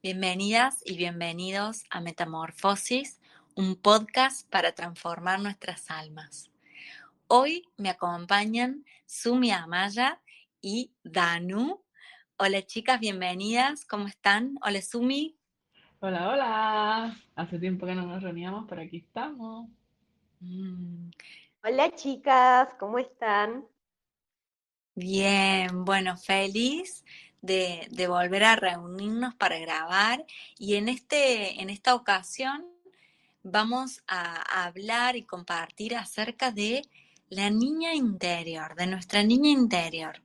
Bienvenidas y bienvenidos a Metamorfosis, un podcast para transformar nuestras almas. Hoy me acompañan Sumi Amaya y Danu. Hola chicas, bienvenidas, ¿cómo están? Hola Sumi. Hola, hola. Hace tiempo que no nos reuníamos, pero aquí estamos. Mm. Hola chicas, ¿cómo están? Bien, bueno, feliz de, volver a reunirnos para grabar y en, este, en esta ocasión vamos a hablar y compartir acerca de la niña interior, de nuestra niña interior.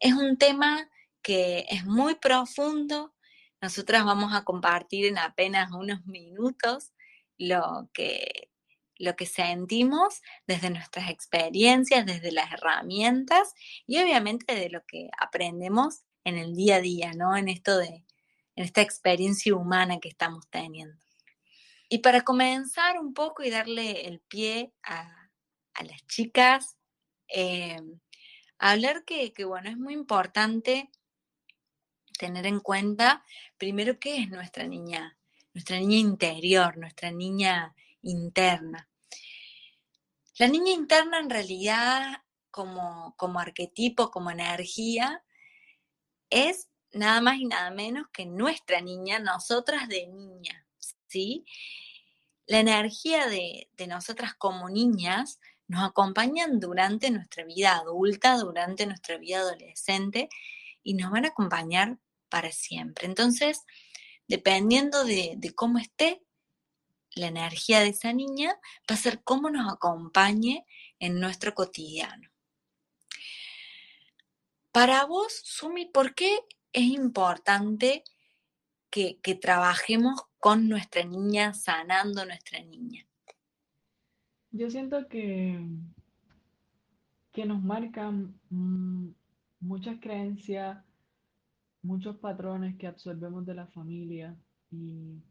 Es un tema que es muy profundo. Nosotras vamos a compartir en apenas unos minutos lo que, lo que sentimos desde nuestras experiencias, desde las herramientas y obviamente de lo que aprendemos en el día a día, ¿no? En esto de, en esta experiencia humana que estamos teniendo. Y para comenzar un poco y darle el pie a, las chicas, eh, hablar que, que, bueno, es muy importante tener en cuenta primero qué es nuestra niña, nuestra niña interior, nuestra niña interna. La niña interna en realidad como, como arquetipo, como energía, es nada más y nada menos que nuestra niña, nosotras de niña, ¿sí? La energía de, nosotras como niñas nos acompañan durante nuestra vida adulta, durante nuestra vida adolescente y nos van a acompañar para siempre. Entonces, dependiendo de, de cómo esté la energía de esa niña, va a ser cómo nos acompañe en nuestro cotidiano. Para vos, Sumi, ¿por qué es importante que, trabajemos con nuestra niña, sanando nuestra niña? Yo siento que, que nos marcan mm, muchas creencias, muchos patrones que absorbemos de la familia y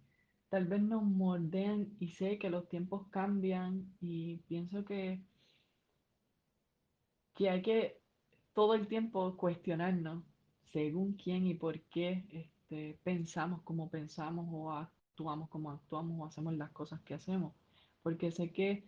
tal vez nos moldean y sé que los tiempos cambian y pienso que, que hay que todo el tiempo cuestionarnos según quién y por qué este, pensamos como pensamos o actuamos como actuamos o hacemos las cosas que hacemos. Porque sé que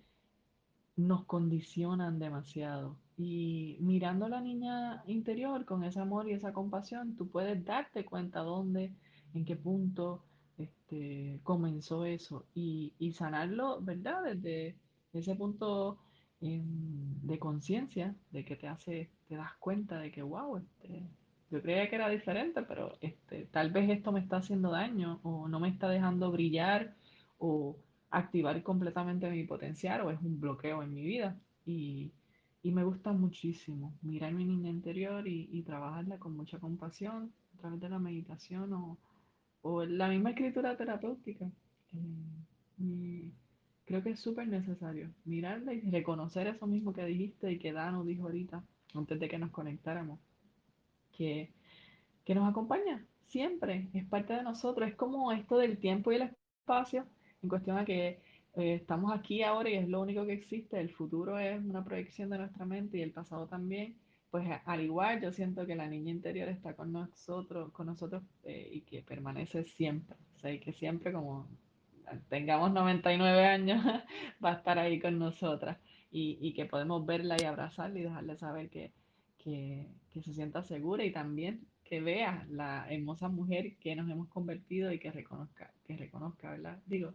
nos condicionan demasiado. Y mirando a la niña interior con ese amor y esa compasión, tú puedes darte cuenta dónde, en qué punto este, comenzó eso y, y sanarlo, ¿verdad? Desde ese punto de conciencia, de que te hace, te das cuenta de que, wow, este, yo creía que era diferente, pero este, tal vez esto me está haciendo daño o no me está dejando brillar o activar completamente mi potencial o es un bloqueo en mi vida. Y, y me gusta muchísimo mirar mi niña interior y, trabajarla con mucha compasión a través de la meditación o, o la misma escritura terapéutica. Eh, y, creo que es súper necesario mirarla y reconocer eso mismo que dijiste y que Dano dijo ahorita, antes de que nos conectáramos, que, que nos acompaña siempre, es parte de nosotros, es como esto del tiempo y el espacio, en cuestión a que eh, estamos aquí ahora y es lo único que existe, el futuro es una proyección de nuestra mente y el pasado también, pues al igual yo siento que la niña interior está con nosotros, con nosotros eh, y que permanece siempre, o sea, y que siempre como tengamos 99 años, va a estar ahí con nosotras y, que podemos verla y abrazarla y dejarle saber que, se sienta segura y también que vea la hermosa mujer que nos hemos convertido y que reconozca, que reconozca, ¿verdad? Digo,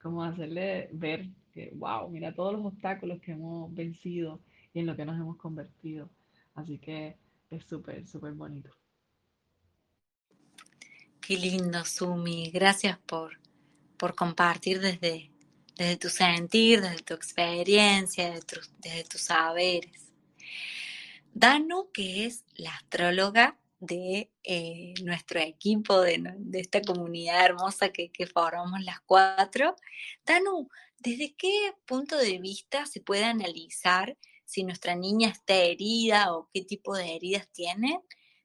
como hacerle ver que, wow, mira todos los obstáculos que hemos vencido y en lo que nos hemos convertido. Así que es súper, súper bonito. Qué lindo, Sumi. Gracias por, por compartir desde, desde tu sentir, desde tu experiencia, desde, tus saberes. Danu, que es la astróloga de eh, nuestro equipo, de, esta comunidad hermosa que, que, formamos las cuatro. Danu, ¿desde qué punto de vista se puede analizar si nuestra niña está herida o qué tipo de heridas tiene,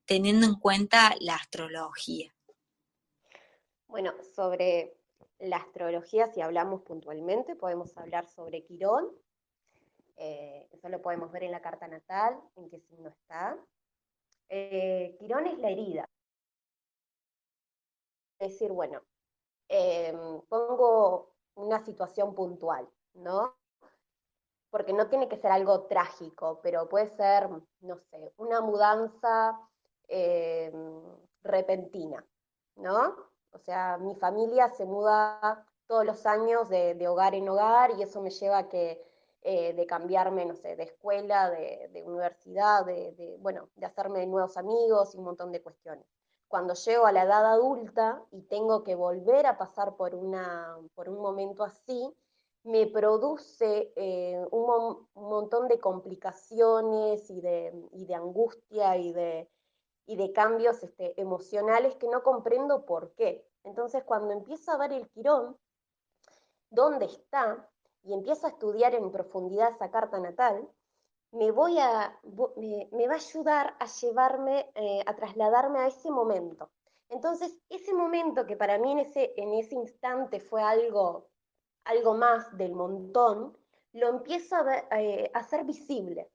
teniendo en cuenta la astrología? Bueno, sobre la astrología, si hablamos puntualmente, podemos hablar sobre Quirón. Eh, eso lo podemos ver en la carta natal, en qué signo está. Eh, Quirón es la herida. decir, bueno, em, pongo una situación puntual, ¿no? Porque no tiene que ser algo trágico, pero puede ser, no sé, una mudanza em, repentina, ¿no? O sea, mi familia se muda todos los años de, hogar en hogar y eso me lleva a que eh, de cambiarme, no sé, de escuela, de, universidad, de, bueno, de hacerme nuevos amigos y un montón de cuestiones. Cuando llego a la edad adulta y tengo que volver a pasar por, una, por un momento así, me produce eh, un, montón de complicaciones y de, y de angustia y de, y de cambios este, emocionales que no comprendo por qué. Entonces, cuando empiezo a ver el quirón, dónde está, y empiezo a estudiar en profundidad esa carta natal, me, voy a, me, va a ayudar a llevarme, eh, a trasladarme a ese momento. Entonces, ese momento que para mí en ese, en ese instante fue algo, algo más del montón, lo empiezo a, eh, hacer visible.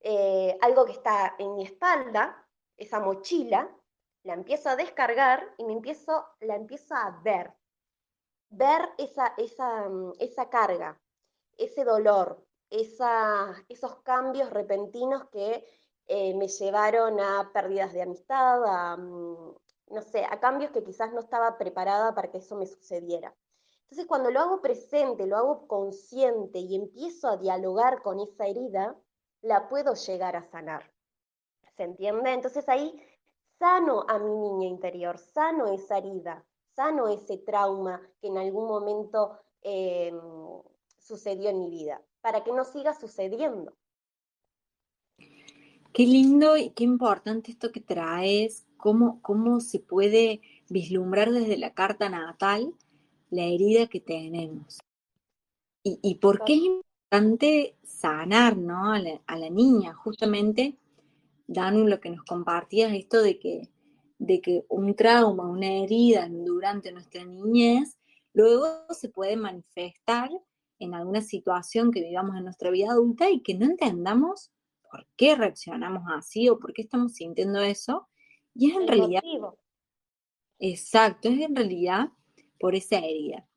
Eh, algo que está en mi espalda, esa mochila, la empiezo a descargar y me empiezo, la empiezo a ver ver esa, esa, mm, esa carga, ese dolor, esos cambios repentinos que eh, me llevaron a pérdidas de amistad, a, mm, no sé, a cambios que quizás no estaba preparada para que eso me sucediera. Entonces, cuando lo hago presente, lo hago consciente y empiezo a dialogar con esa herida, la puedo llegar a sanar. ¿Se entiende? Entonces ahí sano a mi niña interior, sano esa herida, sano ese trauma que en algún momento em, sucedió en mi vida, para que no siga sucediendo. Qué lindo y qué importante esto que traes, cómo, cómo se puede vislumbrar desde la carta natal la herida que tenemos. Y, y por qué es importante sanar ¿no? a, la, a la niña. Justamente, Danu, lo que nos compartías, esto de que de que un trauma, una herida durante nuestra niñez, luego se puede manifestar en alguna situación que vivamos en nuestra vida adulta y que no entendamos por qué reaccionamos así o por qué estamos sintiendo eso. Y es en realidad... Exacto, es en realidad por esa herida.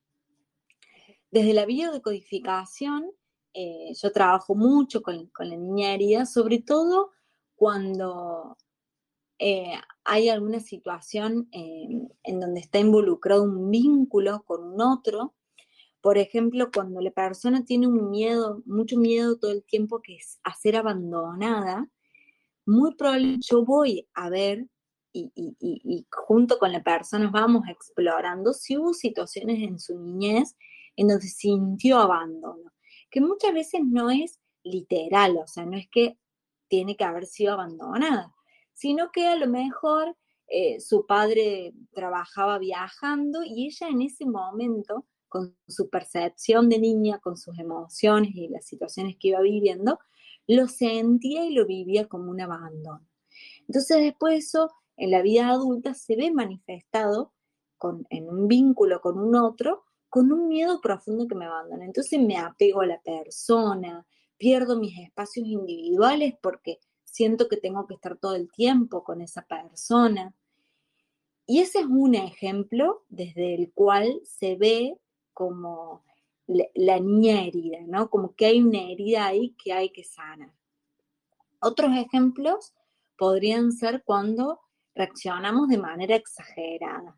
Desde la biodecodificación, eh, yo trabajo mucho con, con, la niña herida, sobre todo cuando eh, hay alguna situación eh, en donde está involucrado un vínculo con un otro. Por ejemplo, cuando la persona tiene un miedo, mucho miedo todo el tiempo que es a ser abandonada, muy probablemente yo voy a ver y, y, junto con la persona vamos explorando si hubo situaciones en su niñez en donde sintió abandono, que muchas veces no es literal, o sea, no es que tiene que haber sido abandonada, sino que a lo mejor eh, su padre trabajaba viajando y ella en ese momento, con su percepción de niña, con sus emociones y las situaciones que iba viviendo, lo sentía y lo vivía como un abandono. Entonces después eso en la vida adulta se ve manifestado con, en un vínculo con un otro, con un miedo profundo que me abandona. Entonces me apego a la persona, pierdo mis espacios individuales porque siento que tengo que estar todo el tiempo con esa persona. Y ese es un ejemplo desde el cual se ve como la niña herida, ¿no? Como que hay una herida ahí que hay que sanar. Otros ejemplos podrían ser cuando reaccionamos de manera exagerada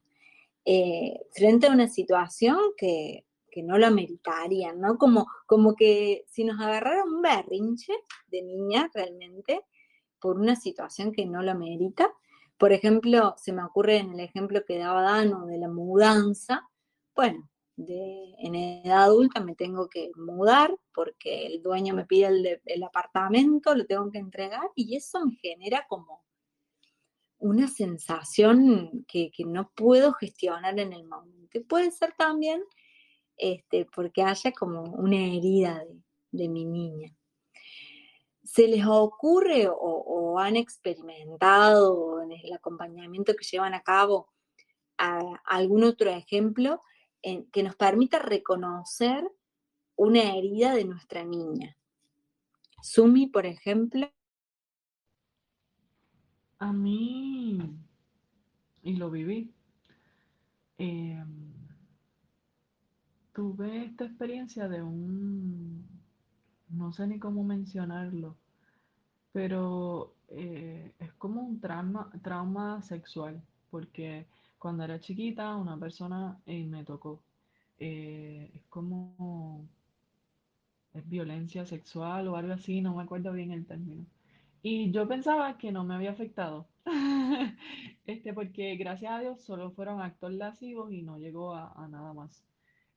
eh, frente a una situación que, que no lo ameritaría, ¿no? Como, como que si nos agarrara un berrinche de niña realmente, por una situación que no lo merita. Por ejemplo, se me ocurre en el ejemplo que daba Dano de la mudanza. Bueno, de, en edad adulta me tengo que mudar porque el dueño me pide el, apartamento, lo tengo que entregar y eso me genera como una sensación que, no puedo gestionar en el momento. Puede ser también este, porque haya como una herida de mi niña. ¿Se les ocurre o, han experimentado en el acompañamiento que llevan a cabo algún otro ejemplo que nos permita reconocer una herida de nuestra niña? Sumi, por ejemplo. A mí, y lo viví, em, tuve esta experiencia de un, no sé ni cómo mencionarlo, pero eh, es como un trauma, trauma sexual, porque cuando era chiquita una persona eh, me tocó. Eh, es como es violencia sexual o algo así, no me acuerdo bien el término. Y yo pensaba que no me había afectado, este, porque gracias a Dios solo fueron actos lascivos y no llegó a, a nada más.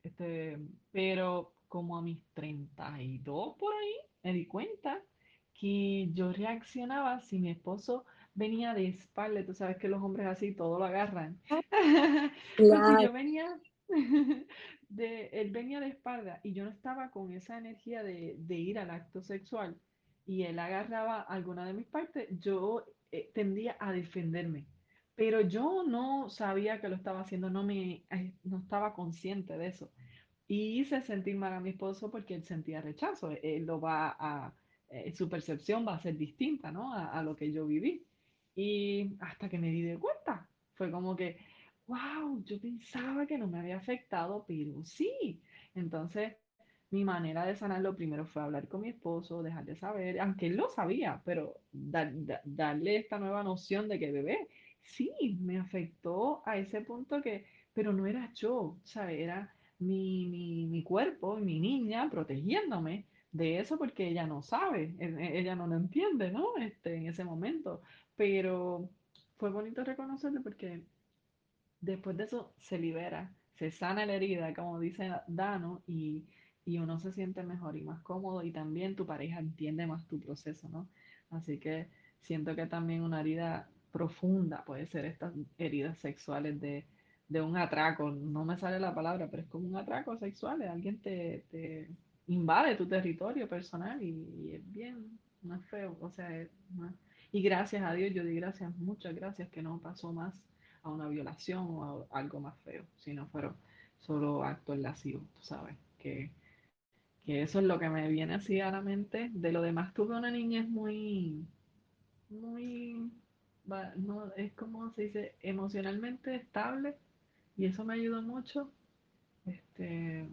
Este, pero como a mis 32 por ahí, me di cuenta que yo reaccionaba si mi esposo venía de espalda, tú sabes que los hombres así todo lo agarran. Si yo venía de, él venía de espalda y yo no estaba con esa energía de, de ir al acto sexual y él agarraba alguna de mis partes, yo eh, tendía a defenderme. Pero yo no sabía que lo estaba haciendo, no, me, eh, no estaba consciente de eso. Y hice sentir mal a mi esposo porque él sentía rechazo. Él lo va a, eh, su percepción va a ser distinta, ¿no? A, a, lo que yo viví. Y hasta que me di de cuenta, fue como que, wow, yo pensaba que no me había afectado, pero sí. Entonces, mi manera de sanarlo primero fue hablar con mi esposo, dejarle saber, aunque él lo sabía, pero da, da, darle esta nueva noción de que bebé, sí, me afectó a ese punto que, pero no era yo, ¿sabes? Era mi, mi, mi cuerpo, mi niña protegiéndome de eso porque ella no sabe, e, e, ella no lo entiende, ¿no? Este, en ese momento. Pero fue bonito reconocerlo porque después de eso se libera, se sana la herida, como dice Dano, y, y uno se siente mejor y más cómodo y también tu pareja entiende más tu proceso, ¿no? Así que siento que también una herida profunda puede ser estas heridas sexuales de, de un atraco, no me sale la palabra, pero es como un atraco sexual, alguien te, te invade tu territorio personal y, es bien, no es feo, o sea, es, no y gracias a Dios, yo di gracias, muchas gracias que no pasó más a una violación o a algo más feo, sino fueron solo actos lascivos, tú sabes, que, que eso es lo que me viene así a la mente. De lo demás tuve una niñez muy, muy, no, es como se dice, emocionalmente estable y eso me ayudó mucho este,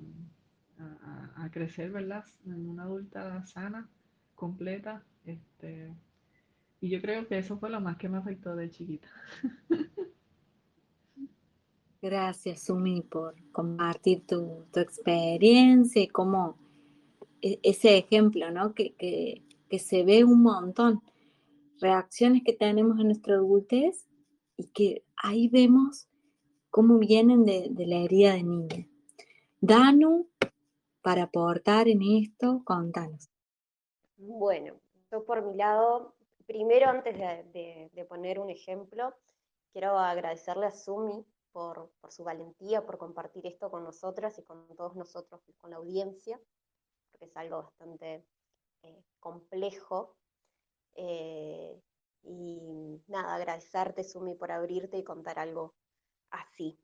a, a, crecer, ¿verdad? En una adulta sana, completa, este, y yo creo que eso fue lo más que me afectó de chiquita. Gracias, Sumi, por compartir tu, tu experiencia y cómo e, ese ejemplo, ¿no? Que, que, que, se ve un montón. Reacciones que tenemos en nuestra adultez y que ahí vemos cómo vienen de, la herida de niña. Danu, para aportar en esto, contanos. Bueno, yo por mi lado, primero antes de, poner un ejemplo, quiero agradecerle a Sumi por, por, su valentía, por compartir esto con nosotras y con todos nosotros, con la audiencia, porque es algo bastante eh, complejo. Eh, y nada, agradecerte, Sumi, por abrirte y contar algo así.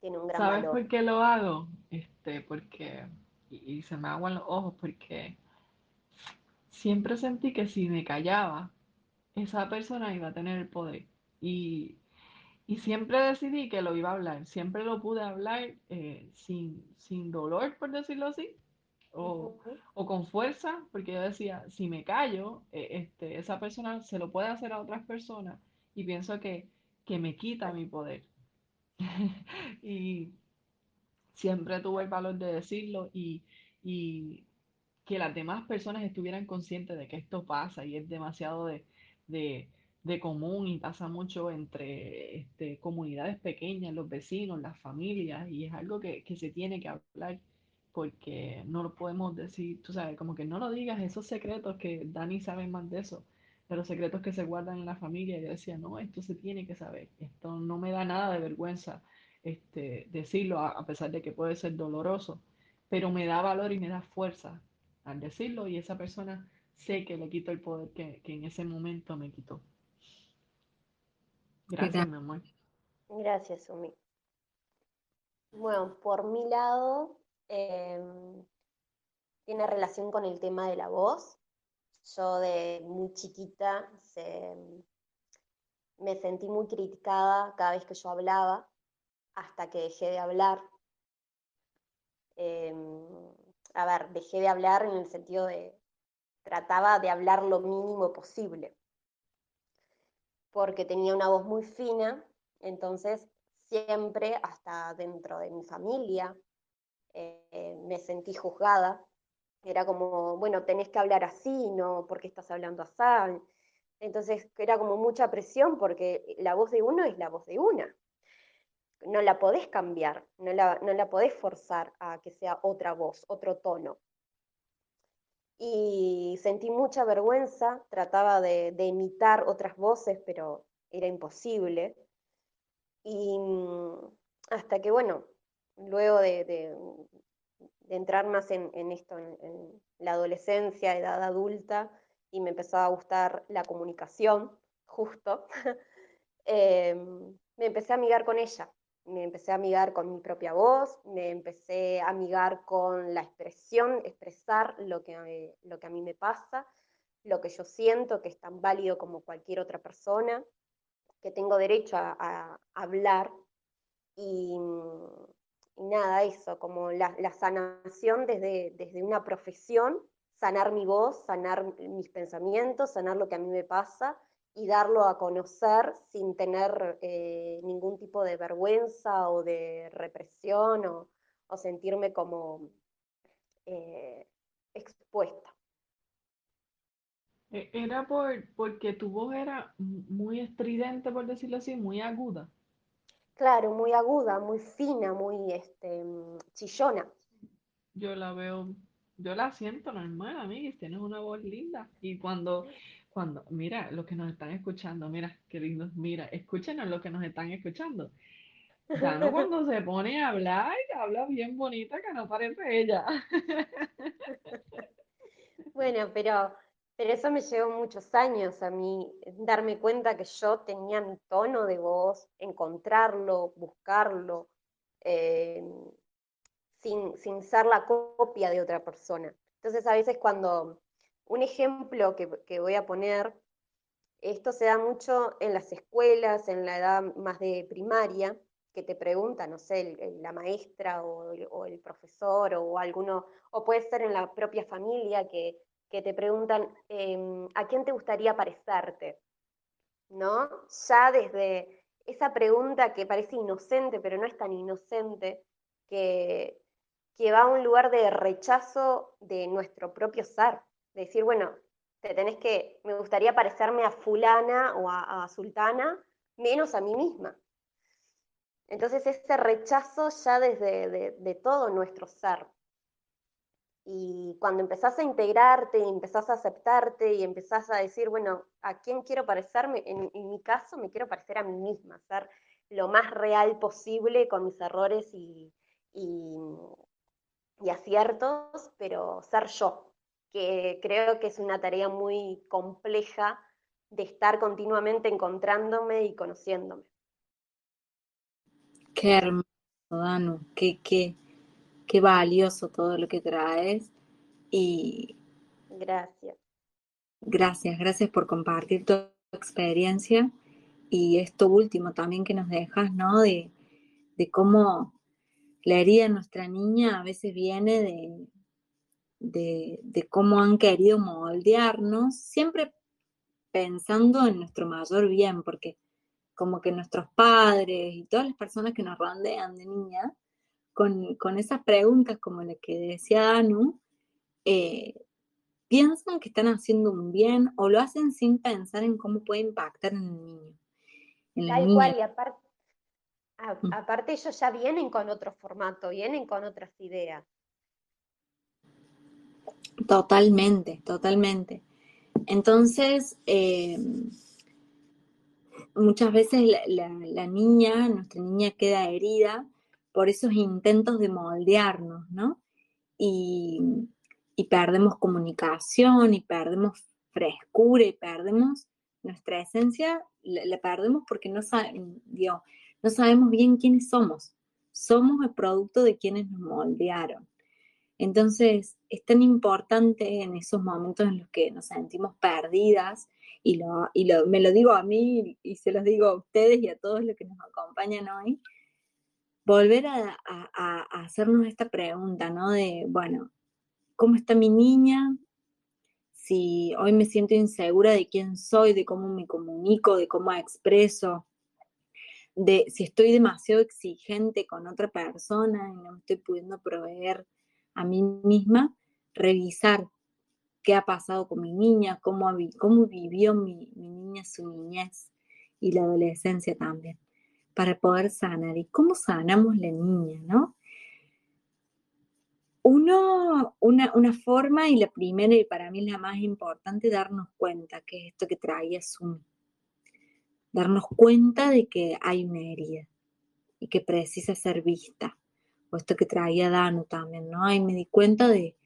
Tiene un gran ¿Sabes valor. por qué lo hago? Este, porque, y, y se me aguan los ojos, porque siempre sentí que si me callaba, esa persona iba a tener el poder. Y y siempre decidí que lo iba a hablar, siempre lo pude hablar eh, sin, sin, dolor, por decirlo así, o, o, con fuerza, porque yo decía, si me callo, eh, este, esa persona se lo puede hacer a otras personas y pienso que, que me quita mi poder. y siempre tuve el valor de decirlo y, y, que las demás personas estuvieran conscientes de que esto pasa y es demasiado de, de de común y pasa mucho entre este, comunidades pequeñas, los vecinos, las familias, y es algo que, que, se tiene que hablar porque no lo podemos decir, tú sabes, como que no lo digas, esos secretos que Dani sabe más de eso, de los secretos que se guardan en la familia, yo decía, no, esto se tiene que saber, esto no me da nada de vergüenza este, decirlo, a, a pesar de que puede ser doloroso, pero me da valor y me da fuerza al decirlo y esa persona sé que le quito el poder que, que en ese momento me quitó. Gracias, mi amor. Gracias, Sumi. Bueno, por mi lado, eh, tiene relación con el tema de la voz. Yo de muy chiquita se, me sentí muy criticada cada vez que yo hablaba hasta que dejé de hablar. Em, a ver, dejé de hablar en el sentido de, trataba de hablar lo mínimo posible, porque tenía una voz muy fina, entonces siempre, hasta dentro de mi familia, eh, me sentí juzgada. Era como, bueno, tenés que hablar así, ¿no? ¿Por qué estás hablando así? Entonces era como mucha presión porque la voz de uno es la voz de una. No la podés cambiar, no la, no la podés forzar a que sea otra voz, otro tono. Y sentí mucha vergüenza, trataba de, imitar otras voces, pero era imposible. Y mm, hasta que, bueno, luego de, entrar más en, esto, en, la adolescencia, edad adulta, y me empezó a gustar la comunicación, justo, em, me empecé a amigar con ella, me empecé a amigar con mi propia voz, me empecé a amigar con la expresión, expresar lo que, lo que a mí me pasa, lo que yo siento, que es tan válido como cualquier otra persona, que tengo derecho a, hablar. Y, nada, eso, como la, sanación desde, desde una profesión sanar mi voz, sanar mis pensamientos, sanar lo que a mí me pasa y darlo a conocer sin tener eh, ningún tipo de vergüenza o de represión o, sentirme como eh, expuesta. E, era por, porque tu voz era muy estridente, por decirlo así, muy aguda. Claro, muy aguda, muy fina, muy este, chillona. Yo la veo yo la siento normal, amiguis, tienes una voz linda. Y cuando, cuando, mira, los que nos están escuchando, mira, qué lindos, mira, escúchenos los que nos están escuchando. Dano cuando se pone a hablar, habla bien bonita que no parece ella. Bueno, pero, pero eso me llevó muchos años a mí, darme cuenta que yo tenía mi tono de voz, encontrarlo, buscarlo. Eh, sin, ser la copia de otra persona. Entonces a veces cuando un ejemplo que, voy a poner, esto se da mucho en las escuelas, en la edad más de primaria, que te pregunta, no sé, la maestra o, el profesor o alguno, o puede ser en la propia familia que, te preguntan, em, ¿a quién te gustaría parecerte? ¿No? Ya desde esa pregunta que parece inocente, pero no es tan inocente, que, que va a un lugar de rechazo de nuestro propio ser. De decir, bueno, te tenés que, me gustaría parecerme a fulana o a, sultana, menos a mí misma. Entonces ese rechazo ya desde de, todo nuestro ser. Y cuando empezás a integrarte y empezás a aceptarte y empezás a decir, bueno, ¿a quién quiero parecerme? En, mi caso me quiero parecer a mí misma, ser lo más real posible con mis errores y, y aciertos, pero ser yo, que creo que es una tarea muy compleja de estar continuamente encontrándome y conociéndome. Qué hermoso, Danu, qué, qué, qué valioso todo lo que traes y... Gracias. Gracias, gracias por compartir tu experiencia y esto último también que nos dejas, ¿no? De, de cómo la herida de nuestra niña a veces viene de, de, cómo han querido moldearnos, siempre pensando en nuestro mayor bien, porque como que nuestros padres y todas las personas que nos rodean de niña, con, esas preguntas como la que decía Danu, eh, piensan que están haciendo un bien o lo hacen sin pensar en cómo puede impactar en el niño. Tal cual, y aparte, Mm. aparte ellos ya vienen con otro formato, vienen con otras ideas. Totalmente, totalmente. Entonces, em, muchas veces la, niña, nuestra niña queda herida por esos intentos de moldearnos, ¿no? Y, perdemos comunicación y perdemos frescura y perdemos nuestra esencia, la, perdemos porque no sabemos, no sabemos bien quiénes somos. Somos el producto de quienes nos moldearon. Entonces, es tan importante en esos momentos en los que nos sentimos perdidas, y, lo, me lo digo a mí y se los digo a ustedes y a todos los que nos acompañan hoy, volver a, hacernos esta pregunta, ¿no? De, bueno, ¿cómo está mi niña? Si hoy me siento insegura de quién soy, de cómo me comunico, de cómo expreso, de si estoy demasiado exigente con otra persona y no me estoy pudiendo proveer a mí misma, revisar qué ha pasado con mi niña, cómo, cómo vivió mi, mi niña su niñez y la adolescencia también para poder sanar. ¿Y cómo sanamos la niña, no? Uno, una, una, forma y la primera y para mí la más importante, darnos cuenta que es esto que traía Sumi. Darnos cuenta de que hay una herida y que precisa ser vista. O esto que traía Danu también, ¿no? Ahí me di cuenta de,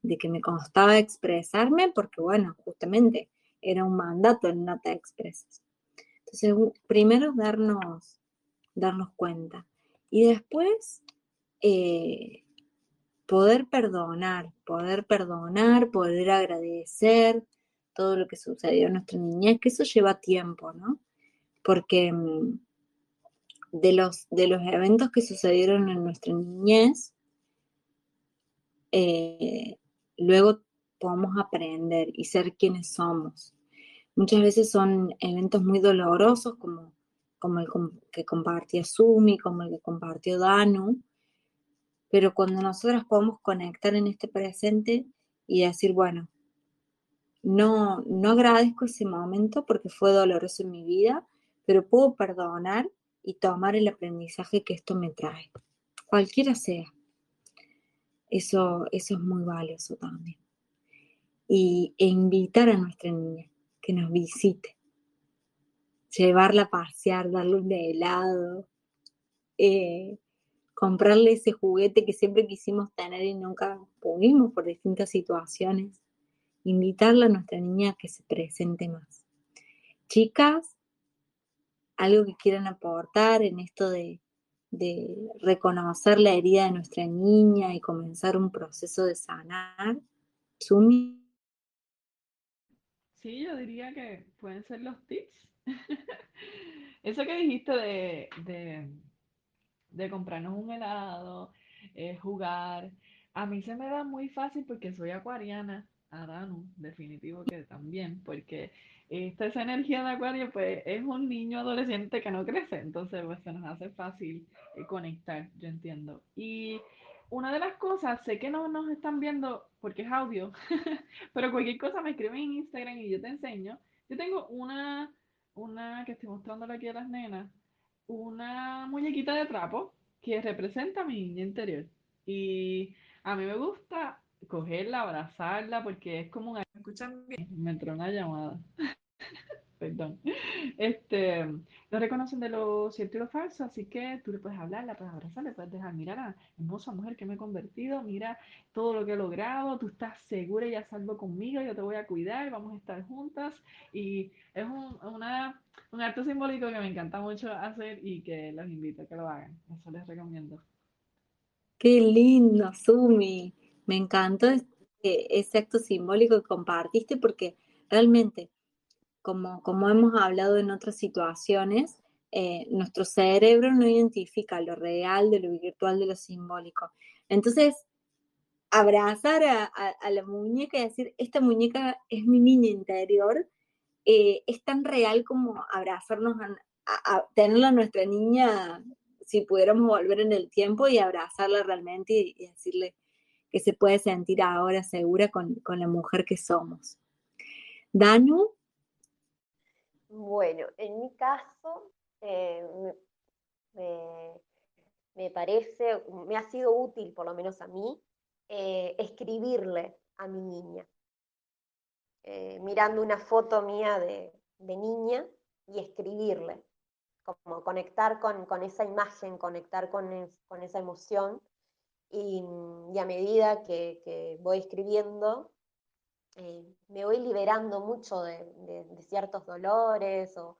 de que me costaba expresarme porque, bueno, justamente era un mandato en no te. Entonces, primero darnos, darnos cuenta. Y después, eh, poder perdonar, poder perdonar, poder agradecer todo lo que sucedió en nuestra niñez, que eso lleva tiempo, ¿no? Porque mm, de los, de los eventos que sucedieron en nuestra niñez, eh, luego podemos aprender y ser quienes somos. Muchas veces son eventos muy dolorosos como como el que compartió Sumi, como el que compartió Danu, pero cuando nosotras podemos conectar en este presente y decir, bueno, no, no agradezco ese momento porque fue doloroso en mi vida, pero puedo perdonar y tomar el aprendizaje que esto me trae, cualquiera sea. Eso, eso es muy valioso también. Y, e invitar a nuestra niña que nos visite, llevarla a pasear, darle un helado, eh, comprarle ese juguete que siempre quisimos tener y nunca pudimos por distintas situaciones, invitarla a nuestra niña a que se presente más. Chicas, algo que quieran aportar en esto de, reconocer la herida de nuestra niña y comenzar un proceso de sanar. Sumi. Sí, yo diría que pueden ser los tips Eso que dijiste de, de, comprarnos un helado, eh, jugar, a mí se me da muy fácil porque soy acuariana, a Danu, definitivo que también, porque esta esa energía de acuario pues es un niño adolescente que no crece, entonces pues se nos hace fácil eh, conectar, yo entiendo. Y una de las cosas, sé que no nos están viendo porque es audio, pero cualquier cosa me escriben en Instagram y yo te enseño. Yo tengo una una que estoy mostrándole aquí a las nenas, una muñequita de trapo que representa a mi niña interior. Y a mí me gusta cogerla, abrazarla, porque es como una... ¿Me escuchan bien? Me entró una llamada. Perdón. Este, no reconocen de lo cierto y lo falso, así que tú le puedes hablar, la puedes abrazar, le puedes dejar, mira la hermosa mujer que me he convertido, mira todo lo que he logrado, tú estás segura y a salvo conmigo, yo te voy a cuidar, vamos a estar juntas y es un, un acto simbólico que me encanta mucho hacer y que los invito a que lo hagan, eso les recomiendo. Qué lindo, Sumi, me encantó ese acto simbólico que compartiste porque realmente como, como hemos hablado en otras situaciones, eh, nuestro cerebro no identifica lo real de lo virtual, de lo simbólico. Entonces, abrazar a, la muñeca y decir, esta muñeca es mi niña interior, eh, es tan real como abrazarnos, a, tenerla a nuestra niña, si pudiéramos volver en el tiempo y abrazarla realmente y, decirle que se puede sentir ahora segura con, con la mujer que somos. Danu, bueno, en mi caso, eh, me, parece, me ha sido útil, por lo menos a mí, eh, escribirle a mi niña. Eh, mirando una foto mía de, niña y escribirle, como conectar con, esa imagen, conectar con, esa emoción. Y, a medida que voy escribiendo, eh, me voy liberando mucho de, ciertos dolores o,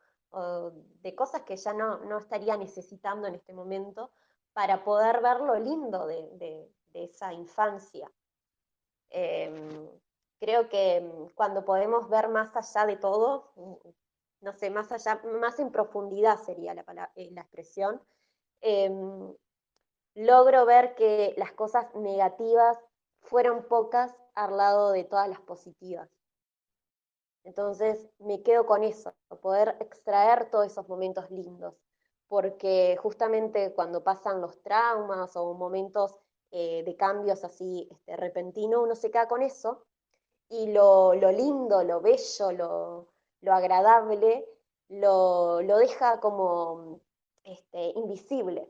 de cosas que ya no, estaría necesitando en este momento para poder ver lo lindo de, esa infancia. Em, creo que mm, cuando podemos ver más allá de todo, mm, no sé, más allá, más en profundidad sería la, eh, expresión, em, logro ver que las cosas negativas fueron pocas al lado de todas las positivas. Entonces me quedo con eso, poder extraer todos esos momentos lindos, porque justamente cuando pasan los traumas o momentos eh, de cambios así este, repentinos, uno se queda con eso y lo, lindo, lo bello, lo, agradable, lo, deja como este, invisible.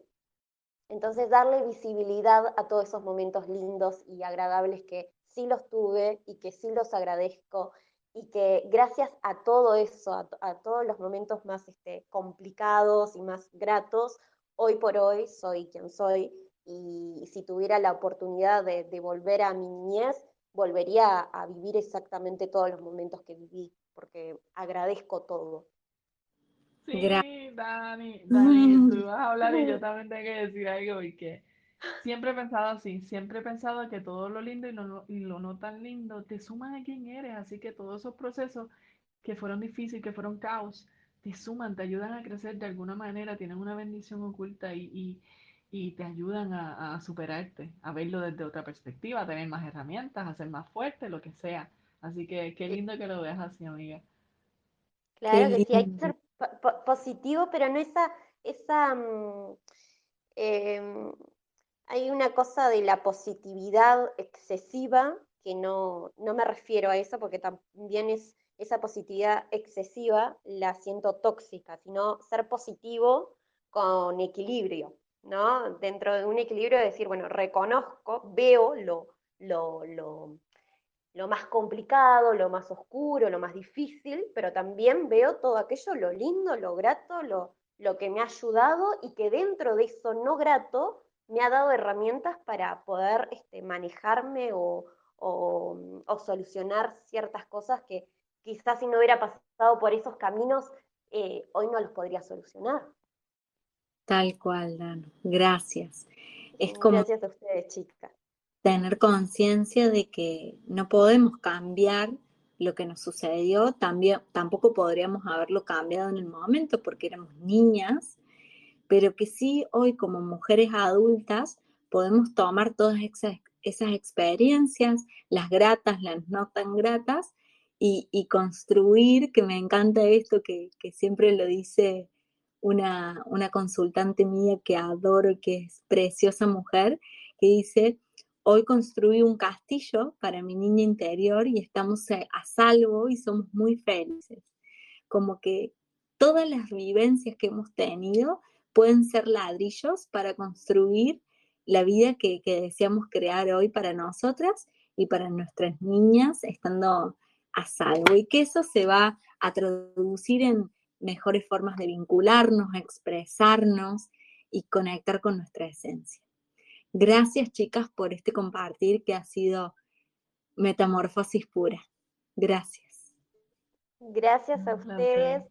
Entonces darle visibilidad a todos esos momentos lindos y agradables que sí los tuve y que sí los agradezco y que gracias a todo eso, a, todos los momentos más este, complicados y más gratos, hoy por hoy soy quien soy y, si tuviera la oportunidad de, volver a mi niñez, volvería a, vivir exactamente todos los momentos que viví, porque agradezco todo. Sí, Dani, Dani, tú vas a hablar y yo también tengo que decir algo y que Siempre he pensado así, siempre he pensado que todo lo lindo y lo, no tan lindo te suman a quien eres, así que todos esos procesos que fueron difíciles, que fueron caos, te suman, te ayudan a crecer de alguna manera, tienen una bendición oculta y, te ayudan a, superarte, a verlo desde otra perspectiva, a tener más herramientas, a ser más fuerte, lo que sea. Así que qué lindo que lo veas así, amiga. Claro que sí, hay que ser positivo, pero no esa, esa mm, em, hay una cosa de la positividad excesiva, que no, no me refiero a eso porque también es esa positividad excesiva, la siento tóxica, sino ser positivo con equilibrio, ¿no? Dentro de un equilibrio de decir, bueno, reconozco, veo lo, lo, lo, lo más complicado, lo más oscuro, lo más difícil, pero también veo todo aquello, lo lindo, lo grato, lo, lo que me ha ayudado y que dentro de eso no grato me ha dado herramientas para poder este, manejarme o, solucionar ciertas cosas que quizás si no hubiera pasado por esos caminos, eh, hoy no los podría solucionar. Tal cual, Dano. Gracias. Es como Gracias a ustedes, chicas. Tener conciencia de que no podemos cambiar lo que nos sucedió, también, tampoco podríamos haberlo cambiado en el momento porque éramos niñas pero que sí hoy como mujeres adultas podemos tomar todas esas, experiencias, las gratas, las no tan gratas, y, construir, que me encanta esto, que, siempre lo dice una, una, consultante mía que adoro, que es preciosa mujer, que dice, hoy construí un castillo para mi niña interior y estamos a salvo y somos muy felices. Como que todas las vivencias que hemos tenido pueden ser ladrillos para construir la vida que, deseamos crear hoy para nosotras y para nuestras niñas estando a salvo y que eso se va a traducir en mejores formas de vincularnos, expresarnos y conectar con nuestra esencia. Gracias chicas por este compartir que ha sido metamorfosis pura. Gracias. Gracias a ustedes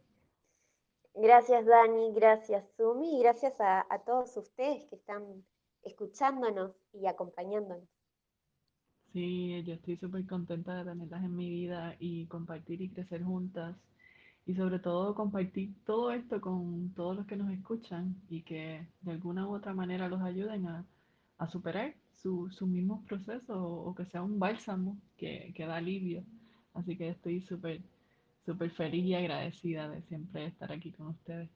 Gracias Dani, gracias Sumi y gracias a, todos ustedes que están escuchándonos y acompañándonos. Sí, yo estoy súper contenta de tenerlas en mi vida y compartir y crecer juntas y sobre todo compartir todo esto con todos los que nos escuchan y que de alguna u otra manera los ayuden a, superar sus su mismos procesos o, que sea un bálsamo que, que da alivio. Así que estoy súper súper feliz y agradecida de siempre estar aquí con ustedes.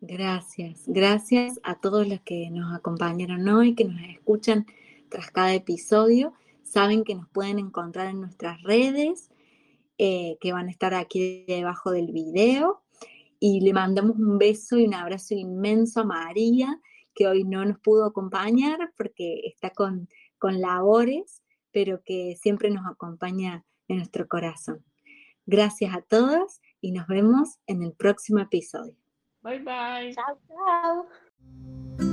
Gracias, gracias a todos los que nos acompañaron hoy, que nos escuchan tras cada episodio. Saben que nos pueden encontrar en nuestras redes, eh, que van a estar aquí debajo del video. Y le mandamos un beso y un abrazo inmenso a María, que hoy no nos pudo acompañar porque está con, con labores, pero que siempre nos acompaña en nuestro corazón. Gracias a todas y nos vemos en el próximo episodio. Bye bye. Chao, chao.